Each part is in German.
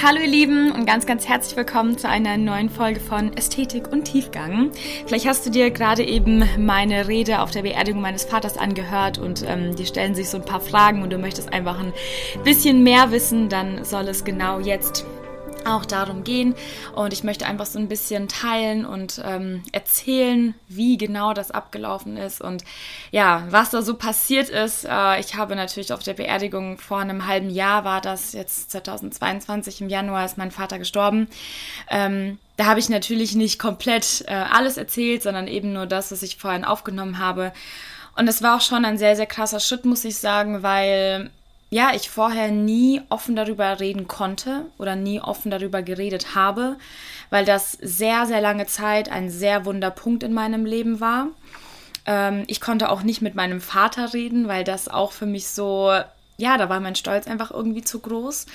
Hallo ihr Lieben und ganz, ganz herzlich willkommen zu einer neuen Folge von Ästhetik und Tiefgang. Vielleicht hast du dir gerade eben meine Rede auf der Beerdigung meines Vaters angehört und ähm, dir stellen sich so ein paar Fragen und du möchtest einfach ein bisschen mehr wissen, dann soll es genau jetzt auch darum gehen. Und ich möchte einfach so ein bisschen teilen und ähm, erzählen, wie genau das abgelaufen ist und ja, was da so passiert ist. Äh, ich habe natürlich auf der Beerdigung vor einem halben Jahr war das, jetzt 2022 im Januar ist mein Vater gestorben. Ähm, da habe ich natürlich nicht komplett äh, alles erzählt, sondern eben nur das, was ich vorhin aufgenommen habe. Und es war auch schon ein sehr, sehr krasser Schritt, muss ich sagen, weil ja, ich vorher nie offen darüber reden konnte oder nie offen darüber geredet habe, weil das sehr, sehr lange Zeit ein sehr wunder Punkt in meinem Leben war. Ähm, ich konnte auch nicht mit meinem Vater reden, weil das auch für mich so, ja, da war mein Stolz einfach irgendwie zu groß.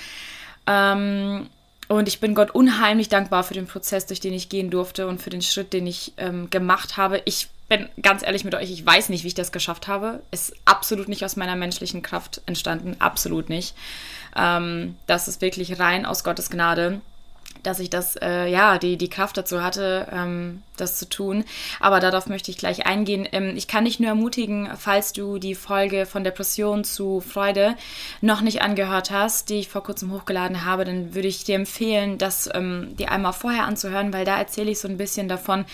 Ähm, und ich bin Gott unheimlich dankbar für den Prozess, durch den ich gehen durfte und für den Schritt, den ich ähm, gemacht habe. Ich bin ganz ehrlich mit euch, ich weiß nicht, wie ich das geschafft habe. Ist absolut nicht aus meiner menschlichen Kraft entstanden, absolut nicht. Ähm, das ist wirklich rein aus Gottes Gnade dass ich das, äh, ja, die, die Kraft dazu hatte, ähm, das zu tun. Aber darauf möchte ich gleich eingehen. Ähm, ich kann dich nur ermutigen, falls du die Folge von Depression zu Freude noch nicht angehört hast, die ich vor kurzem hochgeladen habe, dann würde ich dir empfehlen, das ähm, dir einmal vorher anzuhören, weil da erzähle ich so ein bisschen davon,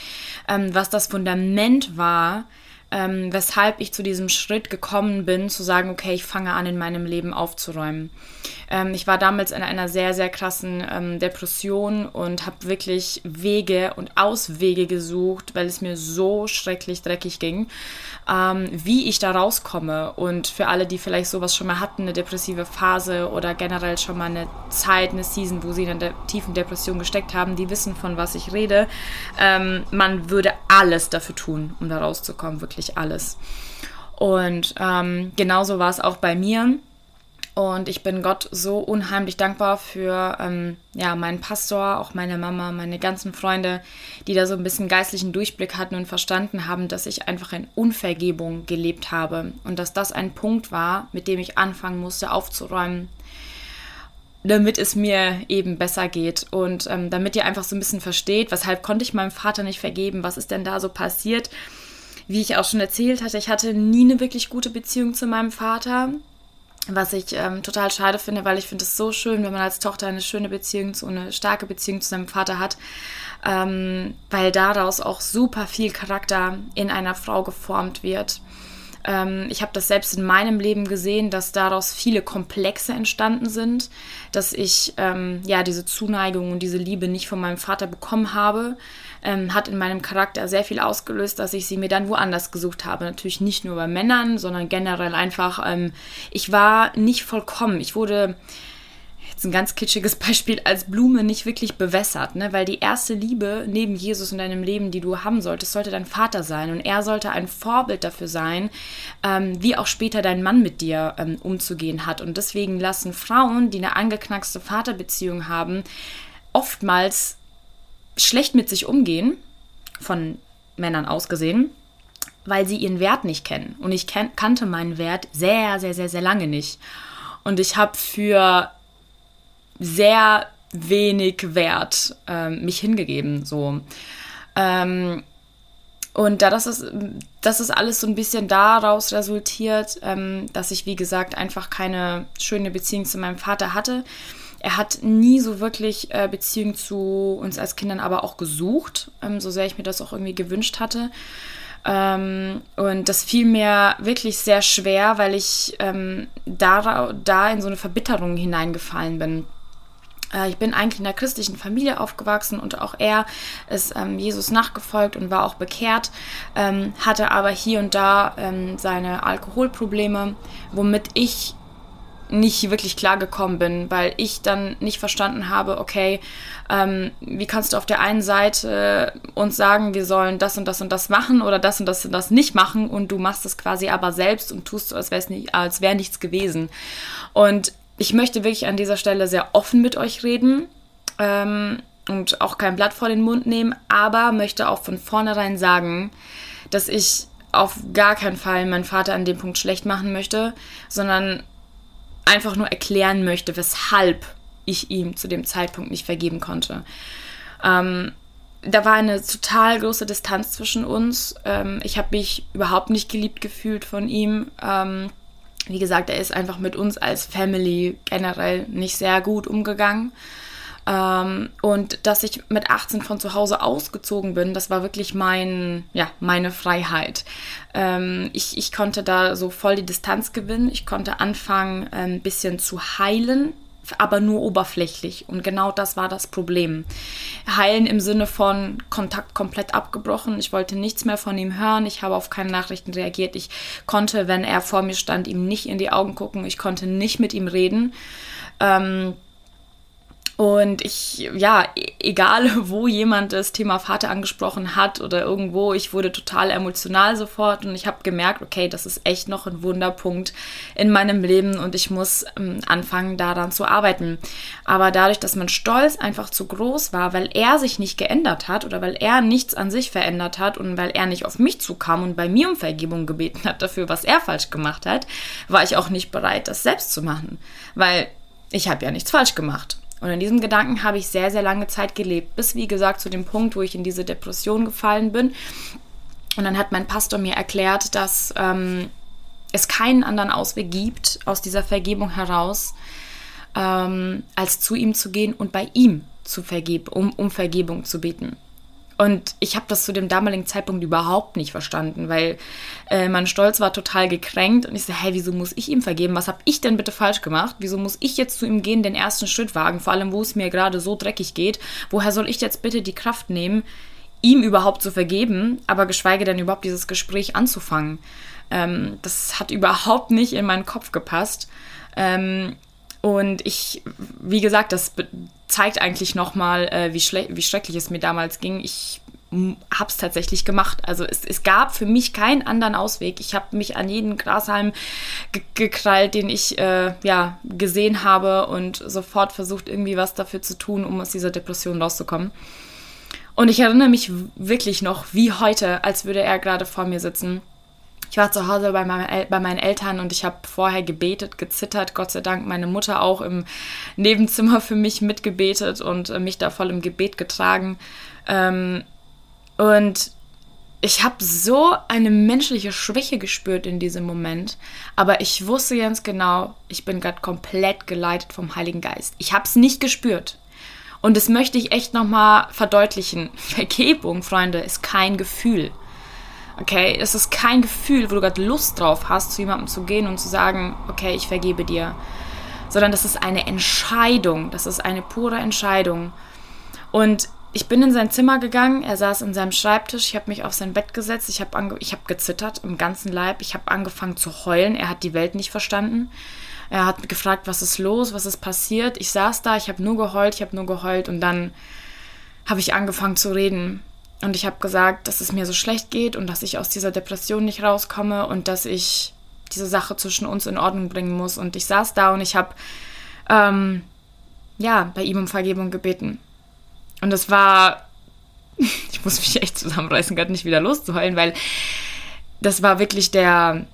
ähm, was das Fundament war, ähm, weshalb ich zu diesem Schritt gekommen bin, zu sagen, okay, ich fange an, in meinem Leben aufzuräumen. Ähm, ich war damals in einer sehr, sehr krassen ähm, Depression und habe wirklich Wege und Auswege gesucht, weil es mir so schrecklich dreckig ging, ähm, wie ich da rauskomme. Und für alle, die vielleicht sowas schon mal hatten, eine depressive Phase oder generell schon mal eine Zeit, eine Season, wo sie in einer tiefen Depression gesteckt haben, die wissen, von was ich rede. Ähm, man würde alles dafür tun, um da rauszukommen, wirklich wirklich alles. Und ähm, genauso war es auch bei mir. Und ich bin Gott so unheimlich dankbar für ähm, ja, meinen Pastor, auch meine Mama, meine ganzen Freunde, die da so ein bisschen geistlichen Durchblick hatten und verstanden haben, dass ich einfach in Unvergebung gelebt habe und dass das ein Punkt war, mit dem ich anfangen musste aufzuräumen, damit es mir eben besser geht und ähm, damit ihr einfach so ein bisschen versteht, weshalb konnte ich meinem Vater nicht vergeben, was ist denn da so passiert wie ich auch schon erzählt hatte, ich hatte nie eine wirklich gute Beziehung zu meinem Vater. Was ich ähm, total schade finde, weil ich finde es so schön, wenn man als Tochter eine schöne Beziehung, so eine starke Beziehung zu seinem Vater hat, ähm, weil daraus auch super viel Charakter in einer Frau geformt wird. Ähm, ich habe das selbst in meinem Leben gesehen, dass daraus viele Komplexe entstanden sind, dass ich ähm, ja diese Zuneigung und diese Liebe nicht von meinem Vater bekommen habe ähm, hat in meinem Charakter sehr viel ausgelöst, dass ich sie mir dann woanders gesucht habe. Natürlich nicht nur bei Männern, sondern generell einfach, ähm, ich war nicht vollkommen. Ich wurde jetzt ein ganz kitschiges Beispiel als Blume nicht wirklich bewässert, ne? weil die erste Liebe neben Jesus in deinem Leben, die du haben solltest, sollte dein Vater sein und er sollte ein Vorbild dafür sein, ähm, wie auch später dein Mann mit dir ähm, umzugehen hat. Und deswegen lassen Frauen, die eine angeknackste Vaterbeziehung haben, oftmals schlecht mit sich umgehen, von Männern ausgesehen, weil sie ihren Wert nicht kennen. Und ich kan kannte meinen Wert sehr, sehr, sehr, sehr lange nicht. Und ich habe für sehr wenig Wert ähm, mich hingegeben. So. Ähm, und da das ist, das ist alles so ein bisschen daraus resultiert, ähm, dass ich, wie gesagt, einfach keine schöne Beziehung zu meinem Vater hatte. Er hat nie so wirklich äh, Beziehung zu uns als Kindern aber auch gesucht, ähm, so sehr ich mir das auch irgendwie gewünscht hatte. Ähm, und das fiel mir wirklich sehr schwer, weil ich ähm, da, da in so eine Verbitterung hineingefallen bin. Äh, ich bin eigentlich in einer christlichen Familie aufgewachsen und auch er ist ähm, Jesus nachgefolgt und war auch bekehrt, ähm, hatte aber hier und da ähm, seine Alkoholprobleme, womit ich nicht wirklich klar gekommen bin, weil ich dann nicht verstanden habe, okay, ähm, wie kannst du auf der einen Seite uns sagen, wir sollen das und das und das machen oder das und das und das nicht machen und du machst es quasi aber selbst und tust so, als wäre nicht, wäre nichts gewesen. Und ich möchte wirklich an dieser Stelle sehr offen mit euch reden ähm, und auch kein Blatt vor den Mund nehmen, aber möchte auch von vornherein sagen, dass ich auf gar keinen Fall meinen Vater an dem Punkt schlecht machen möchte, sondern einfach nur erklären möchte, weshalb ich ihm zu dem Zeitpunkt nicht vergeben konnte. Ähm, da war eine total große Distanz zwischen uns. Ähm, ich habe mich überhaupt nicht geliebt gefühlt von ihm. Ähm, wie gesagt, er ist einfach mit uns als Family generell nicht sehr gut umgegangen. Ähm, und dass ich mit 18 von zu Hause ausgezogen bin, das war wirklich mein, ja, meine Freiheit. Ähm, ich, ich konnte da so voll die Distanz gewinnen. Ich konnte anfangen, ein bisschen zu heilen aber nur oberflächlich. Und genau das war das Problem. Heilen im Sinne von Kontakt komplett abgebrochen. Ich wollte nichts mehr von ihm hören. Ich habe auf keine Nachrichten reagiert. Ich konnte, wenn er vor mir stand, ihm nicht in die Augen gucken. Ich konnte nicht mit ihm reden. Ähm, und ich, ja, e-, egal wo jemand das Thema Vater angesprochen hat oder irgendwo, ich wurde total emotional sofort und ich habe gemerkt, okay, das ist echt noch ein Wunderpunkt in meinem Leben und ich muss ähm, anfangen, daran zu arbeiten. Aber dadurch, dass mein Stolz einfach zu groß war, weil er sich nicht geändert hat oder weil er nichts an sich verändert hat und weil er nicht auf mich zukam und bei mir um Vergebung gebeten hat dafür, was er falsch gemacht hat, war ich auch nicht bereit, das selbst zu machen. Weil ich habe ja nichts falsch gemacht. Und in diesem Gedanken habe ich sehr, sehr lange Zeit gelebt, bis, wie gesagt, zu dem Punkt, wo ich in diese Depression gefallen bin. Und dann hat mein Pastor mir erklärt, dass ähm, es keinen anderen Ausweg gibt aus dieser Vergebung heraus, ähm, als zu ihm zu gehen und bei ihm zu vergeben, um, um Vergebung zu beten. Und ich habe das zu dem damaligen Zeitpunkt überhaupt nicht verstanden, weil äh, mein Stolz war total gekränkt und ich so, hey, wieso muss ich ihm vergeben? Was habe ich denn bitte falsch gemacht? Wieso muss ich jetzt zu ihm gehen, den ersten Schritt wagen? Vor allem, wo es mir gerade so dreckig geht. Woher soll ich jetzt bitte die Kraft nehmen, ihm überhaupt zu vergeben, aber geschweige denn überhaupt dieses Gespräch anzufangen? Ähm, das hat überhaupt nicht in meinen Kopf gepasst. Ähm, und ich, wie gesagt, das zeigt eigentlich nochmal, äh, wie, wie schrecklich es mir damals ging. Ich habe es tatsächlich gemacht. Also es, es gab für mich keinen anderen Ausweg. Ich habe mich an jeden Grashalm ge gekrallt, den ich äh, ja, gesehen habe und sofort versucht, irgendwie was dafür zu tun, um aus dieser Depression rauszukommen. Und ich erinnere mich wirklich noch wie heute, als würde er gerade vor mir sitzen ich war zu Hause bei, meinem, bei meinen Eltern und ich habe vorher gebetet, gezittert. Gott sei Dank meine Mutter auch im Nebenzimmer für mich mitgebetet und äh, mich da voll im Gebet getragen. Ähm, und ich habe so eine menschliche Schwäche gespürt in diesem Moment, aber ich wusste ganz genau, ich bin gerade komplett geleitet vom Heiligen Geist. Ich habe es nicht gespürt. Und das möchte ich echt nochmal verdeutlichen. Vergebung, Freunde, ist kein Gefühl. Okay, es ist kein Gefühl, wo du gerade Lust drauf hast, zu jemandem zu gehen und zu sagen, okay, ich vergebe dir. Sondern das ist eine Entscheidung. Das ist eine pure Entscheidung. Und ich bin in sein Zimmer gegangen, er saß in seinem Schreibtisch, ich habe mich auf sein Bett gesetzt, ich habe hab gezittert im ganzen Leib, ich habe angefangen zu heulen, er hat die Welt nicht verstanden. Er hat gefragt, was ist los, was ist passiert. Ich saß da, ich habe nur geheult, ich habe nur geheult und dann habe ich angefangen zu reden. Und ich habe gesagt, dass es mir so schlecht geht und dass ich aus dieser Depression nicht rauskomme und dass ich diese Sache zwischen uns in Ordnung bringen muss. Und ich saß da und ich habe ähm, ja bei ihm um Vergebung gebeten. Und es war, ich muss mich echt zusammenreißen, gerade nicht wieder loszuheulen, weil das war wirklich der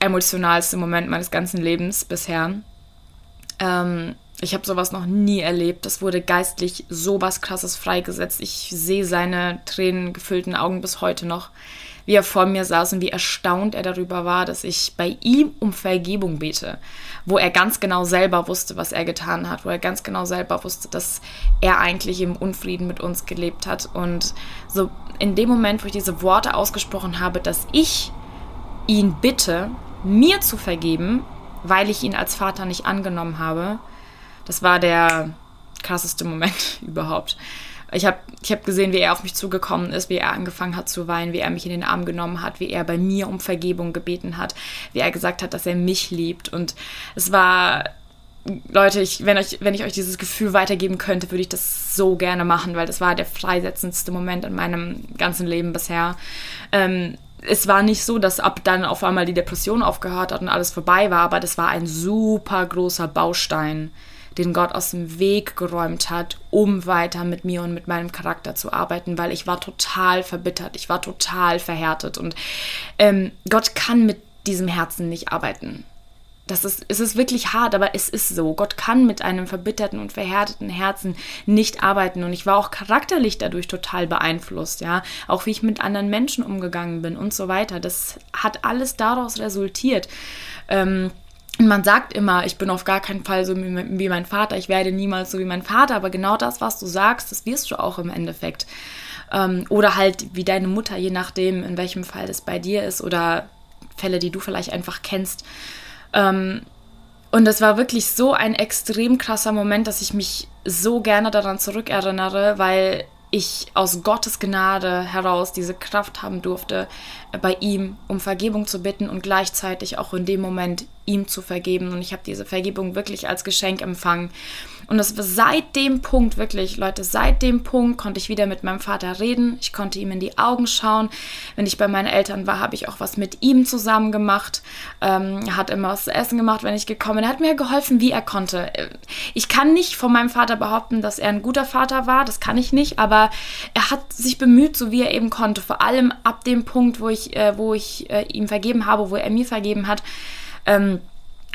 emotionalste Moment meines ganzen Lebens bisher. Ähm, ich habe sowas noch nie erlebt. Das wurde geistlich so was Krasses freigesetzt. Ich sehe seine tränengefüllten Augen bis heute noch, wie er vor mir saß und wie erstaunt er darüber war, dass ich bei ihm um Vergebung bete, wo er ganz genau selber wusste, was er getan hat, wo er ganz genau selber wusste, dass er eigentlich im Unfrieden mit uns gelebt hat. Und so in dem Moment, wo ich diese Worte ausgesprochen habe, dass ich ihn bitte, mir zu vergeben, weil ich ihn als Vater nicht angenommen habe, das war der krasseste Moment überhaupt. Ich habe ich hab gesehen, wie er auf mich zugekommen ist, wie er angefangen hat zu weinen, wie er mich in den Arm genommen hat, wie er bei mir um Vergebung gebeten hat, wie er gesagt hat, dass er mich liebt. Und es war, Leute, ich, wenn, euch, wenn ich euch dieses Gefühl weitergeben könnte, würde ich das so gerne machen, weil das war der freisetzendste Moment in meinem ganzen Leben bisher. Ähm, es war nicht so, dass ab dann auf einmal die Depression aufgehört hat und alles vorbei war, aber das war ein super großer Baustein den Gott aus dem Weg geräumt hat, um weiter mit mir und mit meinem Charakter zu arbeiten, weil ich war total verbittert, ich war total verhärtet und ähm, Gott kann mit diesem Herzen nicht arbeiten. das ist, es ist wirklich hart, aber es ist so. Gott kann mit einem verbitterten und verhärteten Herzen nicht arbeiten. Und ich war auch charakterlich dadurch total beeinflusst, ja. Auch wie ich mit anderen Menschen umgegangen bin und so weiter. Das hat alles daraus resultiert. Ähm, man sagt immer, ich bin auf gar keinen Fall so wie mein Vater, ich werde niemals so wie mein Vater, aber genau das, was du sagst, das wirst du auch im Endeffekt. Ähm, oder halt wie deine Mutter, je nachdem, in welchem Fall das bei dir ist oder Fälle, die du vielleicht einfach kennst. Ähm, und es war wirklich so ein extrem krasser Moment, dass ich mich so gerne daran zurückerinnere, weil ich aus Gottes Gnade heraus diese Kraft haben durfte, bei ihm um Vergebung zu bitten und gleichzeitig auch in dem Moment ihm zu vergeben. Und ich habe diese Vergebung wirklich als Geschenk empfangen. Und das war seit dem Punkt, wirklich, Leute, seit dem Punkt konnte ich wieder mit meinem Vater reden. Ich konnte ihm in die Augen schauen. Wenn ich bei meinen Eltern war, habe ich auch was mit ihm zusammen gemacht. Ähm, hat immer was zu essen gemacht, wenn ich gekommen bin. Er hat mir geholfen, wie er konnte. Ich kann nicht von meinem Vater behaupten, dass er ein guter Vater war. Das kann ich nicht. Aber er hat sich bemüht, so wie er eben konnte. Vor allem ab dem Punkt, wo ich, äh, wo ich äh, ihm vergeben habe, wo er mir vergeben hat. Ähm,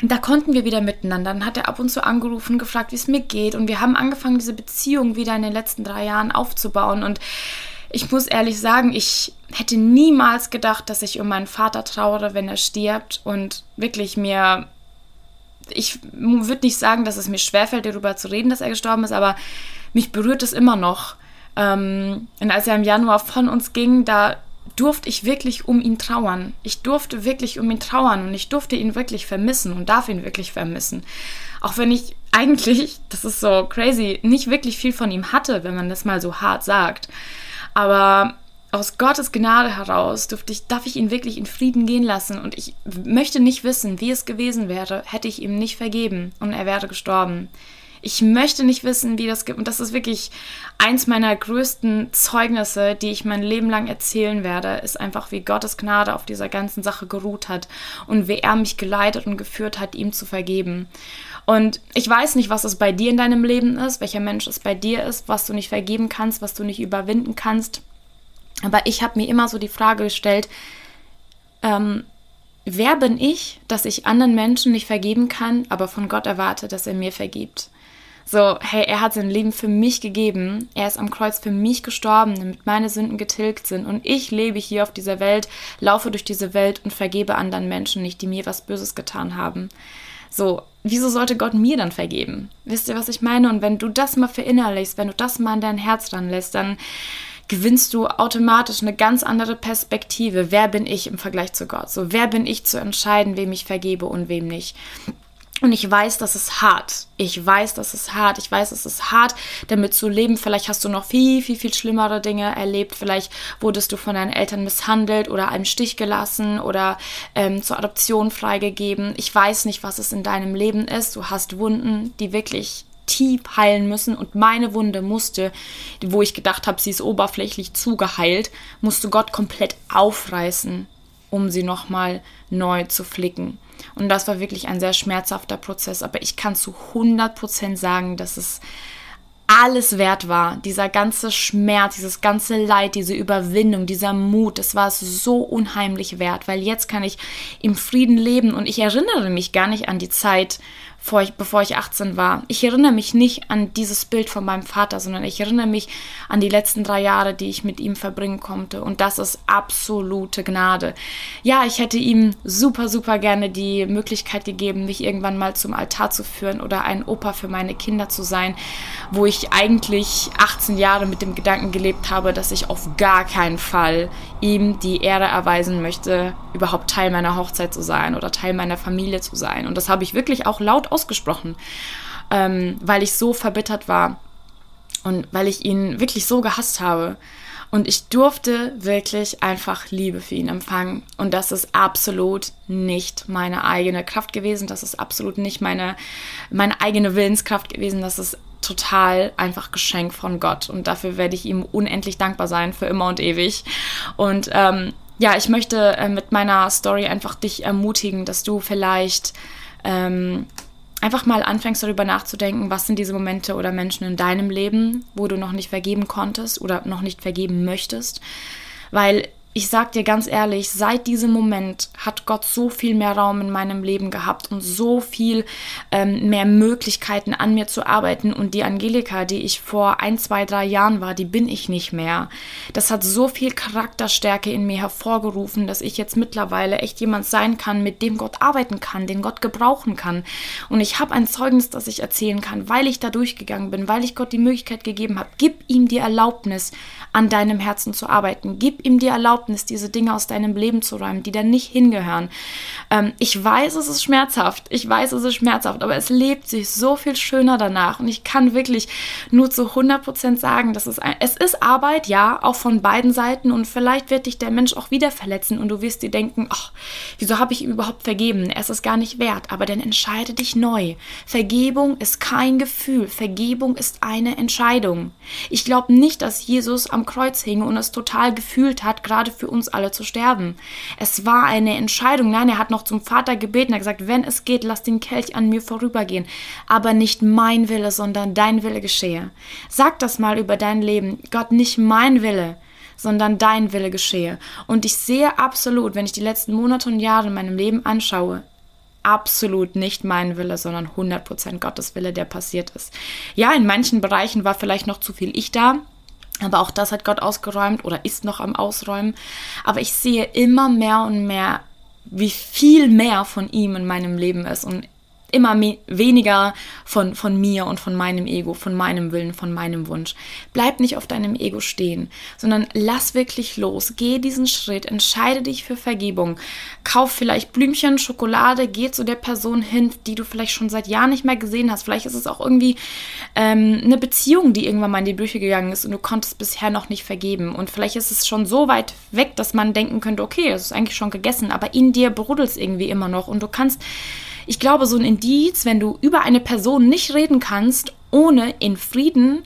da konnten wir wieder miteinander. Dann hat er ab und zu angerufen, gefragt, wie es mir geht. Und wir haben angefangen, diese Beziehung wieder in den letzten drei Jahren aufzubauen. Und ich muss ehrlich sagen, ich hätte niemals gedacht, dass ich um meinen Vater trauere, wenn er stirbt. Und wirklich mir, ich würde nicht sagen, dass es mir schwerfällt, darüber zu reden, dass er gestorben ist, aber mich berührt es immer noch. Ähm, und als er im Januar von uns ging, da durfte ich wirklich um ihn trauern. Ich durfte wirklich um ihn trauern und ich durfte ihn wirklich vermissen und darf ihn wirklich vermissen. Auch wenn ich eigentlich, das ist so crazy, nicht wirklich viel von ihm hatte, wenn man das mal so hart sagt. Aber aus Gottes Gnade heraus durfte ich, darf ich ihn wirklich in Frieden gehen lassen und ich möchte nicht wissen, wie es gewesen wäre, hätte ich ihm nicht vergeben und er wäre gestorben. Ich möchte nicht wissen, wie das gibt. Und das ist wirklich eins meiner größten Zeugnisse, die ich mein Leben lang erzählen werde, ist einfach, wie Gottes Gnade auf dieser ganzen Sache geruht hat und wie er mich geleitet und geführt hat, ihm zu vergeben. Und ich weiß nicht, was es bei dir in deinem Leben ist, welcher Mensch es bei dir ist, was du nicht vergeben kannst, was du nicht überwinden kannst. Aber ich habe mir immer so die Frage gestellt, ähm, wer bin ich, dass ich anderen Menschen nicht vergeben kann, aber von Gott erwarte, dass er mir vergibt? So, hey, er hat sein Leben für mich gegeben. Er ist am Kreuz für mich gestorben, damit meine Sünden getilgt sind. Und ich lebe hier auf dieser Welt, laufe durch diese Welt und vergebe anderen Menschen nicht, die mir was Böses getan haben. So, wieso sollte Gott mir dann vergeben? Wisst ihr, was ich meine? Und wenn du das mal verinnerlichst, wenn du das mal in dein Herz dran lässt, dann gewinnst du automatisch eine ganz andere Perspektive. Wer bin ich im Vergleich zu Gott? So, wer bin ich zu entscheiden, wem ich vergebe und wem nicht? Und ich weiß, das ist hart. Ich weiß, das ist hart. Ich weiß, es ist hart, damit zu leben. Vielleicht hast du noch viel, viel, viel schlimmere Dinge erlebt. Vielleicht wurdest du von deinen Eltern misshandelt oder einem Stich gelassen oder ähm, zur Adoption freigegeben. Ich weiß nicht, was es in deinem Leben ist. Du hast Wunden, die wirklich tief heilen müssen. Und meine Wunde musste, wo ich gedacht habe, sie ist oberflächlich zugeheilt, musste Gott komplett aufreißen, um sie nochmal neu zu flicken. Und das war wirklich ein sehr schmerzhafter Prozess. Aber ich kann zu 100% sagen, dass es alles wert war. Dieser ganze Schmerz, dieses ganze Leid, diese Überwindung, dieser Mut, das war es so unheimlich wert, weil jetzt kann ich im Frieden leben und ich erinnere mich gar nicht an die Zeit, ich, bevor ich 18 war. Ich erinnere mich nicht an dieses Bild von meinem Vater, sondern ich erinnere mich an die letzten drei Jahre, die ich mit ihm verbringen konnte. Und das ist absolute Gnade. Ja, ich hätte ihm super, super gerne die Möglichkeit gegeben, mich irgendwann mal zum Altar zu führen oder ein Opa für meine Kinder zu sein, wo ich eigentlich 18 Jahre mit dem Gedanken gelebt habe, dass ich auf gar keinen Fall ihm die Ehre erweisen möchte, überhaupt Teil meiner Hochzeit zu sein oder Teil meiner Familie zu sein. Und das habe ich wirklich auch laut ausgesprochen, ähm, weil ich so verbittert war und weil ich ihn wirklich so gehasst habe. Und ich durfte wirklich einfach Liebe für ihn empfangen. Und das ist absolut nicht meine eigene Kraft gewesen. Das ist absolut nicht meine, meine eigene Willenskraft gewesen. Das ist total einfach Geschenk von Gott. Und dafür werde ich ihm unendlich dankbar sein, für immer und ewig. Und ähm, ja, ich möchte äh, mit meiner Story einfach dich ermutigen, dass du vielleicht ähm, einfach mal anfängst darüber nachzudenken, was sind diese Momente oder Menschen in deinem Leben, wo du noch nicht vergeben konntest oder noch nicht vergeben möchtest. Weil ich sag dir ganz ehrlich, seit diesem Moment hat Gott so viel mehr Raum in meinem Leben gehabt und so viel ähm, mehr Möglichkeiten an mir zu arbeiten. Und die Angelika, die ich vor ein, zwei, drei Jahren war, die bin ich nicht mehr. Das hat so viel Charakterstärke in mir hervorgerufen, dass ich jetzt mittlerweile echt jemand sein kann, mit dem Gott arbeiten kann, den Gott gebrauchen kann. Und ich habe ein Zeugnis, das ich erzählen kann, weil ich da durchgegangen bin, weil ich Gott die Möglichkeit gegeben habe. Gib ihm die Erlaubnis, an deinem Herzen zu arbeiten. Gib ihm die Erlaubnis, Erlaubnis, diese Dinge aus deinem Leben zu räumen, die da nicht hingehören. Ähm, ich weiß, es ist schmerzhaft. Ich weiß, es ist schmerzhaft, aber es lebt sich so viel schöner danach. Und ich kann wirklich nur zu 100% sagen, dass es, ein, es ist Arbeit, ja, auch von beiden Seiten. Und vielleicht wird dich der Mensch auch wieder verletzen und du wirst dir denken, ach, wieso habe ich ihm überhaupt vergeben? Er ist es gar nicht wert. Aber dann entscheide dich neu. Vergebung ist kein Gefühl. Vergebung ist eine Entscheidung. Ich glaube nicht, dass Jesus am Kreuz hing und es total gefühlt hat, gerade gerade für uns alle zu sterben. Es war eine Entscheidung. Nein, er hat noch zum Vater gebeten. Er hat gesagt, wenn es geht, lass den Kelch an mir vorübergehen. Aber nicht mein Wille, sondern dein Wille geschehe. Sag das mal über dein Leben. Gott, nicht mein Wille, sondern dein Wille geschehe. Und ich sehe absolut, wenn ich die letzten Monate und Jahre in meinem Leben anschaue, absolut nicht mein Wille, sondern 100% Gottes Wille, der passiert ist. Ja, in manchen Bereichen war vielleicht noch zu viel ich da, aber auch das hat Gott ausgeräumt oder ist noch am Ausräumen. Aber ich sehe immer mehr und mehr, wie viel mehr von ihm in meinem Leben ist. Und immer weniger von, von mir und von meinem Ego, von meinem Willen, von meinem Wunsch. Bleib nicht auf deinem Ego stehen, sondern lass wirklich los. Geh diesen Schritt, entscheide dich für Vergebung. Kauf vielleicht Blümchen, Schokolade, geh zu der Person hin, die du vielleicht schon seit Jahren nicht mehr gesehen hast. Vielleicht ist es auch irgendwie ähm, eine Beziehung, die irgendwann mal in die Brüche gegangen ist und du konntest bisher noch nicht vergeben. Und vielleicht ist es schon so weit weg, dass man denken könnte, okay, es ist eigentlich schon gegessen, aber in dir brodelt es irgendwie immer noch und du kannst ich glaube, so ein Indiz, wenn du über eine Person nicht reden kannst, ohne in Frieden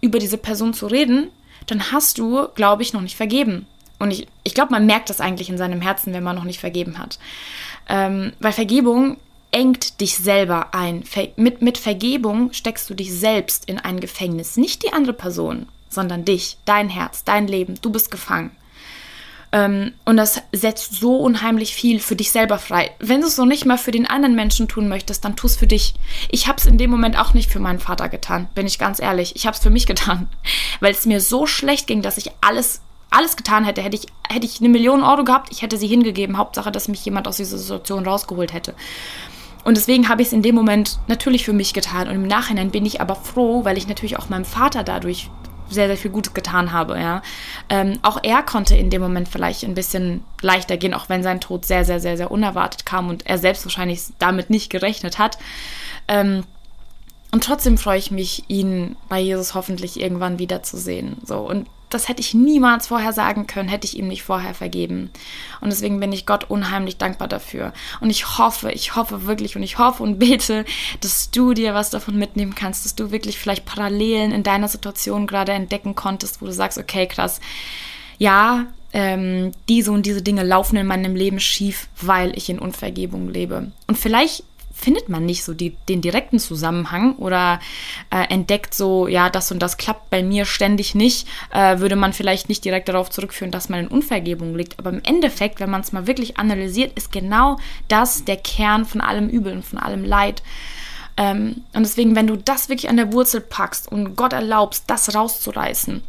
über diese Person zu reden, dann hast du, glaube ich, noch nicht vergeben. Und ich, ich glaube, man merkt das eigentlich in seinem Herzen, wenn man noch nicht vergeben hat. Ähm, weil Vergebung engt dich selber ein. Ver mit, mit Vergebung steckst du dich selbst in ein Gefängnis. Nicht die andere Person, sondern dich, dein Herz, dein Leben. Du bist gefangen. Ähm, und das setzt so unheimlich viel für dich selber frei. Wenn du es noch nicht mal für den anderen Menschen tun möchtest, dann tu es für dich. Ich habe es in dem Moment auch nicht für meinen Vater getan, bin ich ganz ehrlich. Ich habe es für mich getan, weil es mir so schlecht ging, dass ich alles alles getan hätte, hätte ich, hätte ich eine Million Euro gehabt, ich hätte sie hingegeben. Hauptsache, dass mich jemand aus dieser Situation rausgeholt hätte. Und deswegen habe ich es in dem Moment natürlich für mich getan. Und im Nachhinein bin ich aber froh, weil ich natürlich auch meinem Vater dadurch sehr, sehr viel Gutes getan habe, ja. Ähm, auch er konnte in dem Moment vielleicht ein bisschen leichter gehen, auch wenn sein Tod sehr, sehr, sehr, sehr unerwartet kam und er selbst wahrscheinlich damit nicht gerechnet hat. Ähm, und trotzdem freue ich mich, ihn bei Jesus hoffentlich irgendwann wiederzusehen. So, und das hätte ich niemals vorher sagen können, hätte ich ihm nicht vorher vergeben. Und deswegen bin ich Gott unheimlich dankbar dafür. Und ich hoffe, ich hoffe wirklich und ich hoffe und bete, dass du dir was davon mitnehmen kannst, dass du wirklich vielleicht Parallelen in deiner Situation gerade entdecken konntest, wo du sagst, okay, krass, ja, ähm, diese und diese Dinge laufen in meinem Leben schief, weil ich in Unvergebung lebe. Und vielleicht findet man nicht so die, den direkten Zusammenhang oder äh, entdeckt so, ja, das und das klappt bei mir ständig nicht, äh, würde man vielleicht nicht direkt darauf zurückführen, dass man in Unvergebung liegt. Aber im Endeffekt, wenn man es mal wirklich analysiert, ist genau das der Kern von allem Übel und von allem Leid. Ähm, und deswegen, wenn du das wirklich an der Wurzel packst und Gott erlaubst, das rauszureißen,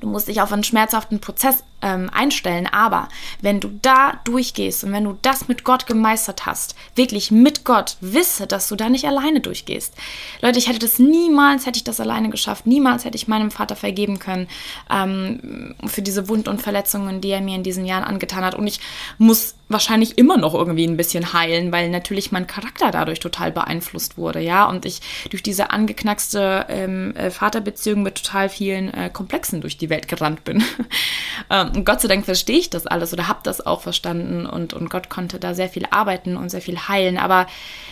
du musst dich auf einen schmerzhaften Prozess ähm, einstellen. Aber wenn du da durchgehst und wenn du das mit Gott gemeistert hast, wirklich mit Gott, wisse, dass du da nicht alleine durchgehst. Leute, ich hätte das niemals, hätte ich das alleine geschafft. Niemals hätte ich meinem Vater vergeben können ähm, für diese Wunden und Verletzungen, die er mir in diesen Jahren angetan hat. Und ich muss wahrscheinlich immer noch irgendwie ein bisschen heilen, weil natürlich mein Charakter dadurch total beeinflusst wurde, ja. Und ich durch diese angeknackste ähm, äh, Vaterbeziehung mit total vielen äh, Komplexen durch die Welt gerannt bin. ähm, und Gott sei Dank verstehe ich das alles oder habe das auch verstanden und, und Gott konnte da sehr viel arbeiten und sehr viel heilen. Aber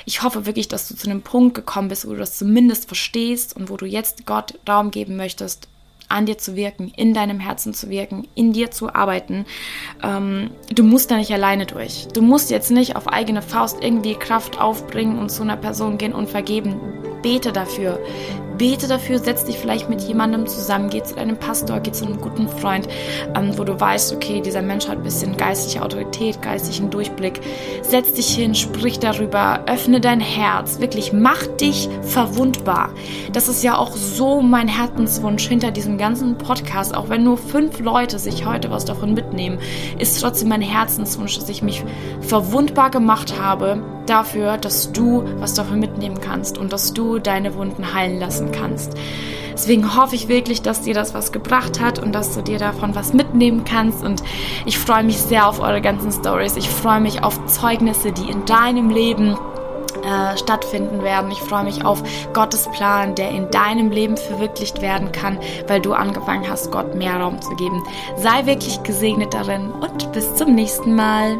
ich hoffe wirklich, dass du zu einem Punkt gekommen bist, wo du das zumindest verstehst und wo du jetzt Gott Raum geben möchtest, an dir zu wirken, in deinem Herzen zu wirken, in dir zu arbeiten. Ähm, du musst da nicht alleine durch. Du musst jetzt nicht auf eigene Faust irgendwie Kraft aufbringen und zu einer Person gehen und vergeben bete dafür. Bete dafür, setz dich vielleicht mit jemandem zusammen, geh zu deinem Pastor, geh zu einem guten Freund, ähm, wo du weißt, okay, dieser Mensch hat ein bisschen geistige Autorität, geistigen Durchblick. Setz dich hin, sprich darüber, öffne dein Herz, wirklich mach dich verwundbar. Das ist ja auch so mein Herzenswunsch hinter diesem ganzen Podcast. Auch wenn nur fünf Leute sich heute was davon mitnehmen, ist trotzdem mein Herzenswunsch, dass ich mich verwundbar gemacht habe dafür, dass du was davon mitnehmen kannst und dass du deine Wunden heilen lassen kannst. Deswegen hoffe ich wirklich, dass dir das was gebracht hat und dass du dir davon was mitnehmen kannst. Und ich freue mich sehr auf eure ganzen Stories. Ich freue mich auf Zeugnisse, die in deinem Leben äh, stattfinden werden. Ich freue mich auf Gottes Plan, der in deinem Leben verwirklicht werden kann, weil du angefangen hast, Gott mehr Raum zu geben. Sei wirklich gesegnet darin und bis zum nächsten Mal.